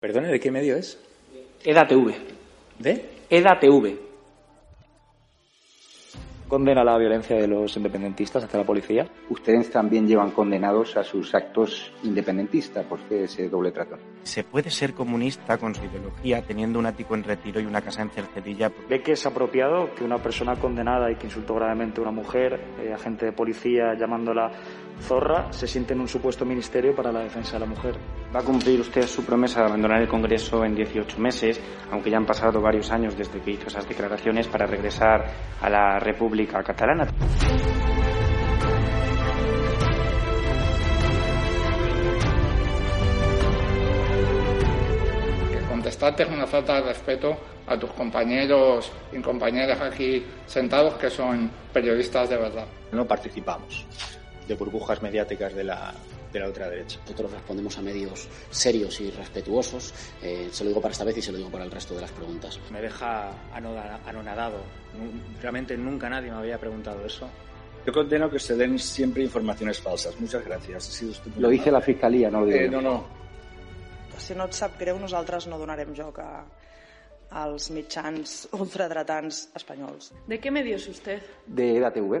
Perdone, ¿de qué medio es? EDATV. ¿De? EDATV. Condena la violencia de los independentistas hacia la policía. Ustedes también llevan condenados a sus actos independentistas. ¿Por qué ese doble trato? ¿Se puede ser comunista con su ideología teniendo un ático en retiro y una casa en Cercedilla? ¿Ve que es apropiado que una persona condenada y que insultó gravemente a una mujer, eh, agente de policía llamándola zorra, se siente en un supuesto ministerio para la defensa de la mujer? Va a cumplir usted su promesa de abandonar el Congreso en 18 meses, aunque ya han pasado varios años desde que hizo esas declaraciones para regresar a la República Catalana. contestarte es una falta de respeto a tus compañeros y compañeras aquí sentados que son periodistas de verdad. No participamos de burbujas mediáticas de la, de la ultraderecha. Nosotros respondemos a medios serios y respetuosos. Eh, se lo digo para esta vez y se lo digo para el resto de las preguntas. Me deja anonadado. Realmente nunca nadie me había preguntado eso. Yo condeno que se den siempre informaciones falsas. Muchas gracias. Ha sido Lo dice la Fiscalía, no lo digo eh. No, no. Si no et sap greu, nosaltres no donarem joc a, als mitjans ultradretans espanyols. ¿De qué medio es usted? De EDATV.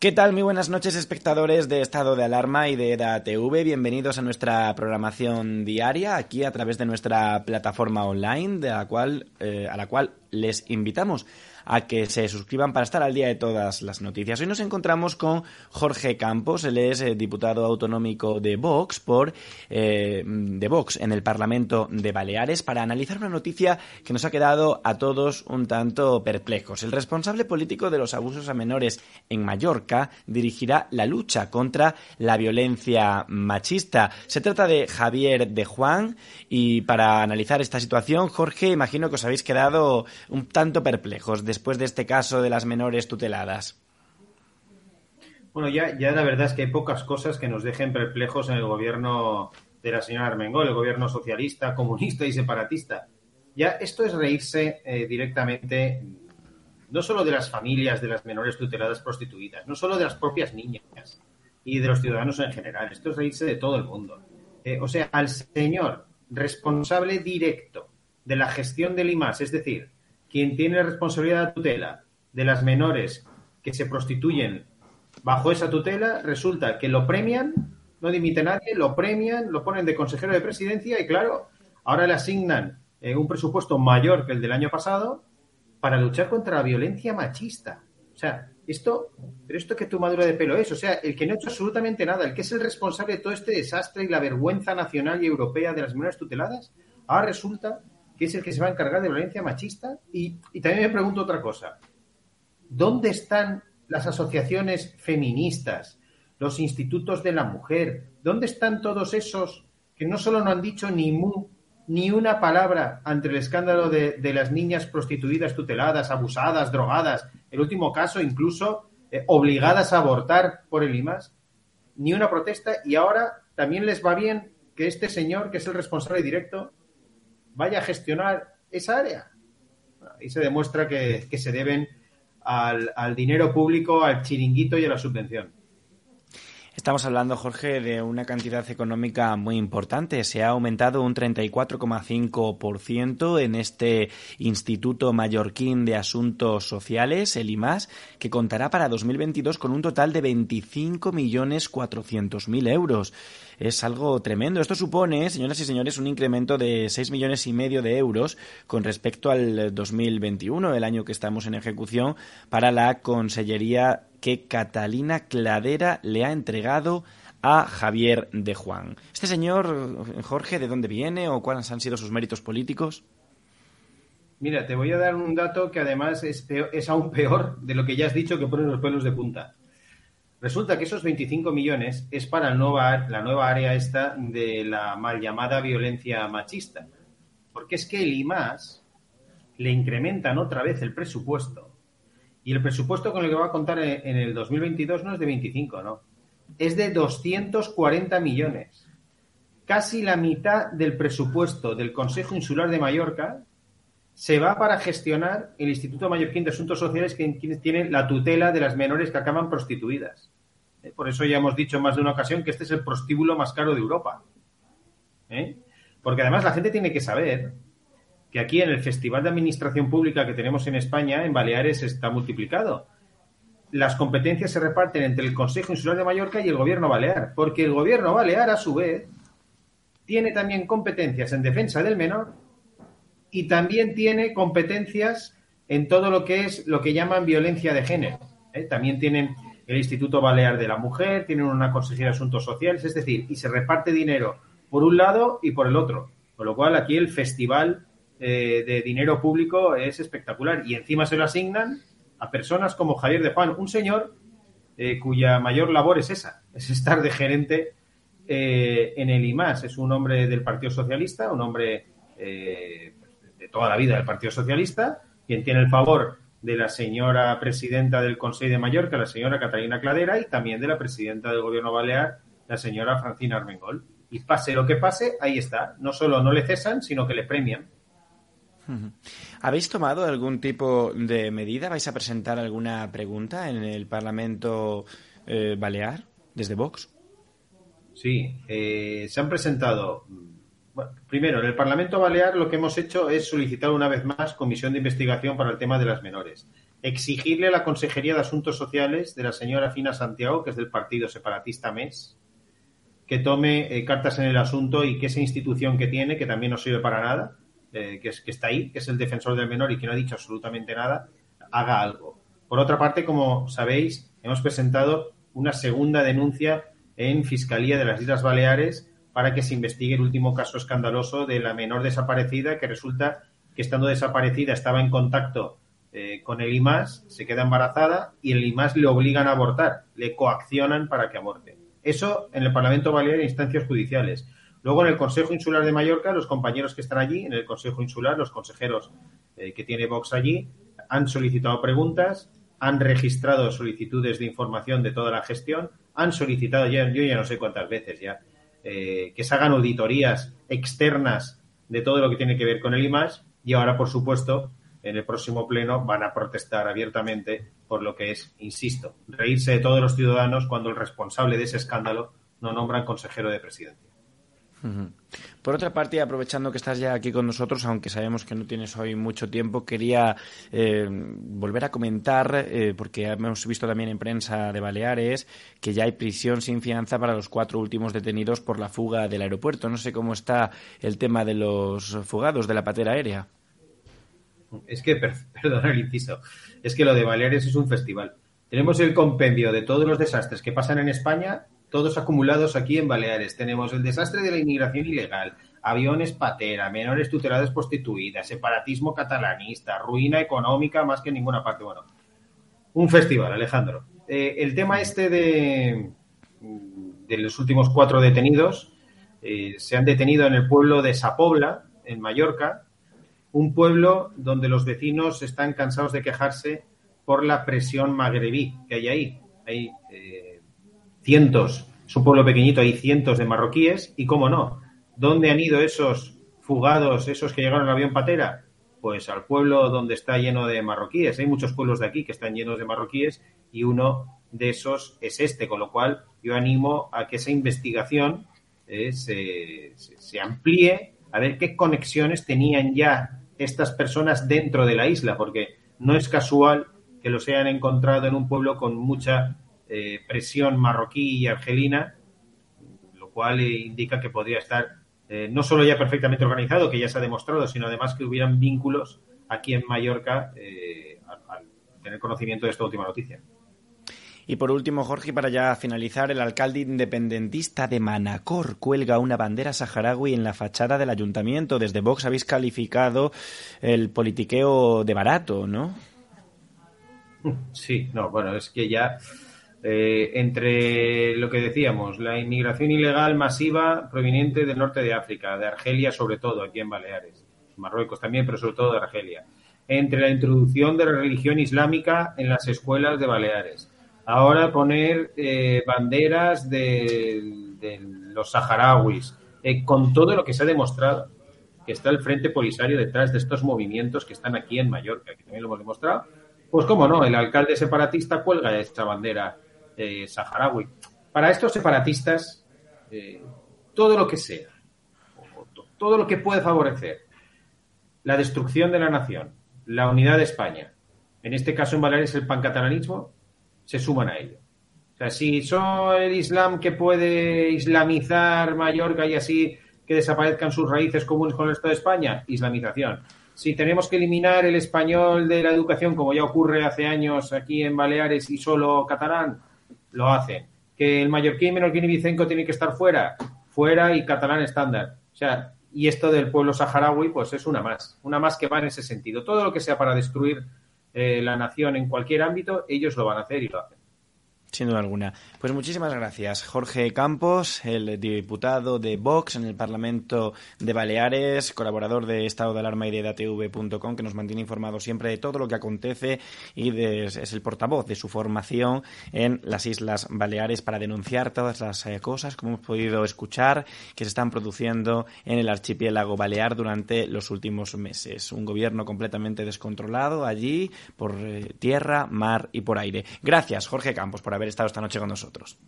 ¿Qué tal? Muy buenas noches, espectadores de Estado de Alarma y de EDA TV. Bienvenidos a nuestra programación diaria aquí a través de nuestra plataforma online, de la cual, eh, a la cual les invitamos a que se suscriban para estar al día de todas las noticias. Hoy nos encontramos con Jorge Campos, él es eh, diputado autonómico de Vox por eh, de Vox en el Parlamento de Baleares para analizar una noticia que nos ha quedado a todos un tanto perplejos. El responsable político de los abusos a menores en Mallorca dirigirá la lucha contra la violencia machista. Se trata de Javier de Juan y para analizar esta situación, Jorge, imagino que os habéis quedado un tanto perplejos después de este caso de las menores tuteladas. Bueno, ya, ya la verdad es que hay pocas cosas que nos dejen perplejos en el gobierno de la señora Armengol, el gobierno socialista, comunista y separatista. Ya esto es reírse eh, directamente no solo de las familias de las menores tuteladas prostituidas, no solo de las propias niñas y de los ciudadanos en general, esto es reírse de todo el mundo. Eh, o sea, al señor responsable directo de la gestión del IMAS, es decir, quien tiene responsabilidad de tutela de las menores que se prostituyen bajo esa tutela, resulta que lo premian, no dimite nadie, lo premian, lo ponen de consejero de presidencia y claro, ahora le asignan eh, un presupuesto mayor que el del año pasado para luchar contra la violencia machista. O sea, esto, pero esto que tomadura de pelo es, o sea, el que no ha hecho absolutamente nada, el que es el responsable de todo este desastre y la vergüenza nacional y europea de las menores tuteladas, ahora resulta que es el que se va a encargar de violencia machista. Y, también me pregunto otra cosa. ¿Dónde están las asociaciones feministas, los institutos de la mujer? ¿Dónde están todos esos que no solo no han dicho ni ni una palabra ante el escándalo de, de las niñas prostituidas, tuteladas, abusadas, drogadas, el último caso incluso eh, obligadas a abortar por el IMAS? Ni una protesta y ahora también les va bien que este señor, que es el responsable directo, vaya a gestionar esa área. Ahí se demuestra que, que se deben al, al, dinero público, al chiringuito y a la subvención. Estamos hablando, Jorge, de una cantidad económica muy importante. Se ha aumentado un 34,5% en este Instituto Mallorquín de Asuntos Sociales, el IMAS, que contará para 2022 con un total de 25.400.000 euros es algo tremendo. Esto supone, señoras y señores, un incremento de 6 millones y medio de euros con respecto al 2021, el año que estamos en ejecución, para la Consellería que Catalina Cladera le ha entregado a Javier de Juan. Este señor, Jorge, ¿de dónde viene o cuáles han sido sus méritos políticos? Mira, te voy a dar un dato que además es, es aún peor de lo que ya has dicho que pone los pelos de punta. Resulta que esos 25 millones es para nueva, la nueva área esta de la mal llamada violencia machista. Porque es que el IMAS le incrementan otra vez el presupuesto. Y el presupuesto con el que va a contar en el 2022 no es de 25, no. Es de 240 millones. Casi la mitad del presupuesto del Consejo Insular de Mallorca se va para gestionar el Instituto Mallorquín de Asuntos Sociales que tiene la tutela de las menores que acaban prostituidas. Eh, por eso ya hemos dicho en más de una ocasión que este es el prostíbulo más caro de Europa. ¿Eh? Porque además la gente tiene que saber que aquí en el Festival de Administración Pública que tenemos en España, en Baleares, está multiplicado. Las competencias se reparten entre el Consejo Insular de Mallorca y el Gobierno Balear, porque el Gobierno Balear, a su vez, tiene también competencias en defensa del menor y también tiene competencias en todo lo que es lo que llaman violencia de género. ¿eh? También tienen el Instituto Balear de la Mujer, tienen una consejera de Asuntos Sociales, es decir, y se reparte dinero por un lado y por el otro. Con lo cual aquí el festival eh, de dinero público es espectacular y encima se lo asignan a personas como Javier de Juan, un señor eh, cuya mayor labor es esa, es estar de gerente en el IMAS. Es un hombre del Partido Socialista, un hombre toda la vida del Partido Socialista, quien tiene el favor de la señora presidenta del Consejo de Mallorca, la señora Catalina Cladera, y también de la presidenta del Gobierno Balear, la señora Francina Armengol. Y pase lo que pase, ahí está. No solo no le cesan, sino que le premian. ¿Habéis tomado algún tipo de medida? ¿Vais a presentar alguna pregunta en el Parlamento eh, Balear desde Vox? Sí, eh, se han presentado primero, en el Parlamento Balear lo que hemos hecho es solicitar una vez más comisión de investigación para el tema de las menores. Exigirle a la Consejería de Asuntos Sociales de la señora Fina Santiago, que es del Partido Separatista MES, que tome eh, cartas en el asunto y que esa institución que tiene, que también no sirve para nada, eh, que, es, que está ahí, que es el defensor del menor y que no ha dicho absolutamente nada, haga algo. Por otra parte, como sabéis, hemos presentado una segunda denuncia en Fiscalía de las Islas Baleares para que se investigue el último caso escandaloso de la menor desaparecida que resulta que estando desaparecida estaba en contacto eh, con el IMAS, se queda embarazada y el IMAS le obligan a abortar, le coaccionan para que aborte. Eso en el Parlamento Balear e instancias judiciales. Luego en el Consejo Insular de Mallorca, los compañeros que están allí, en el Consejo Insular, los consejeros eh, que tiene Vox allí, han solicitado preguntas, han registrado solicitudes de información de toda la gestión, han solicitado, yo ya no sé cuántas veces ya, eh, que se hagan auditorías externas de todo lo que tiene que ver con el IMAS y ahora, por supuesto, en el próximo pleno van a protestar abiertamente por lo que es, insisto, reírse de todos los ciudadanos cuando el responsable de ese escándalo no nombran consejero de presidencia. Por otra parte, aprovechando que estás ya aquí con nosotros, aunque sabemos que no tienes hoy mucho tiempo, quería eh, volver a comentar, eh, porque hemos visto también en prensa de Baleares que ya hay prisión sin fianza para los cuatro últimos detenidos por la fuga del aeropuerto. No sé cómo está el tema de los fugados de la patera aérea. Es que, perdona el inciso, es que lo de Baleares es un festival. Tenemos el compendio de todos los desastres que pasan en España todos acumulados aquí en Baleares. Tenemos el desastre de la inmigración ilegal, aviones patera, menores tuteladas prostituidas, separatismo catalanista, ruina económica más que en ninguna parte. Bueno, un festival, Alejandro. Eh, el tema este de, los últimos cuatro detenidos eh, se han detenido en el pueblo de Sapobla, en Mallorca, un pueblo donde los vecinos están cansados de quejarse por la presión magrebí que hay ahí. Hay eh, cientos, es un pueblo pequeñito, hay cientos de marroquíes y, cómo no, ¿dónde han ido esos fugados, esos que llegaron al avión patera? Pues al pueblo donde está lleno de marroquíes. Hay muchos pueblos de aquí que están llenos de marroquíes y uno de esos es este, con lo cual yo animo a que esa investigación eh, se, se, amplíe, a ver qué conexiones tenían ya estas personas dentro de la isla, porque no es casual que los hayan encontrado en un pueblo con mucha eh, presión marroquí y argelina, lo cual indica que podría estar eh, no solo ya perfectamente organizado, que ya se ha demostrado, sino además que hubieran vínculos aquí en Mallorca al tener conocimiento de esta última noticia. Y por último, Jorge, para ya finalizar, el alcalde independentista de Manacor cuelga una bandera saharaui en la fachada del ayuntamiento. Desde Vox habéis calificado el politiqueo de barato, ¿no? Sí, no, bueno, es que ya eh, entre lo que decíamos, la inmigración ilegal masiva proveniente del norte de África, de Argelia sobre todo, aquí en Baleares, Marruecos también, pero sobre todo de Argelia, entre la introducción de la religión islámica en las escuelas de Baleares, ahora poner eh, banderas de, los saharauis, eh, con todo lo que se ha demostrado, que está el Frente Polisario detrás de estos movimientos que están aquí en Mallorca, que también lo hemos demostrado, pues cómo no, el alcalde separatista cuelga esta bandera eh, saharaui. Para estos separatistas, todo lo que sea, todo lo que puede favorecer la destrucción de la nación, la unidad de España, en este caso en Baleares el pancatalanismo, se suman a ello. Si son el Islam que puede islamizar Mallorca y así que desaparezcan sus raíces comunes con el Estado de España, islamización. Si tenemos que eliminar el español de la educación, como ya ocurre hace años aquí en Baleares y solo catalán, lo hacen. Que el mallorquín menorquín y vicenco tiene que estar fuera, fuera y catalán estándar. O sea, y esto del pueblo saharaui, pues es una más, una más que va en ese sentido. Todo lo que sea para destruir eh, la nación en cualquier ámbito, ellos lo van a hacer y lo hacen. Sin duda alguna. Pues muchísimas gracias. Jorge Campos, el diputado de Vox en el Parlamento de Baleares, colaborador de Estado de Alarma y de datv.com, que nos mantiene informados siempre de todo lo que acontece y es el portavoz de su formación en las Islas Baleares para denunciar todas las eh, cosas, como hemos podido escuchar, que se están produciendo en el archipiélago balear durante los últimos meses. Un gobierno completamente descontrolado allí por eh, tierra, mar y por aire. Gracias, Jorge Campos, por haber haber estado esta noche con nosotros.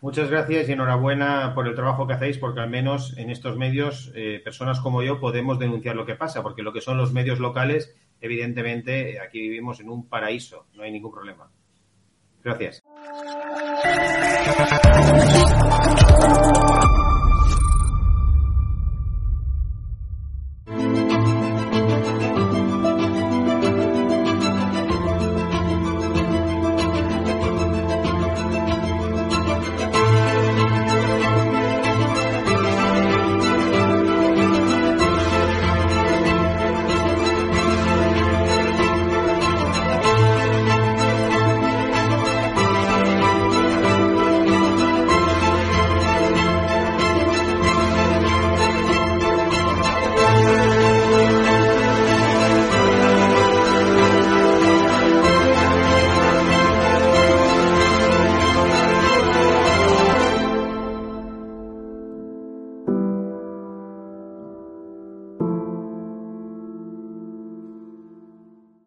Muchas gracias y enhorabuena por el trabajo que hacéis, porque al menos en estos medios, eh, personas como yo podemos denunciar lo que pasa, porque lo que son los medios locales, evidentemente, aquí vivimos en un paraíso, no hay ningún problema. Gracias.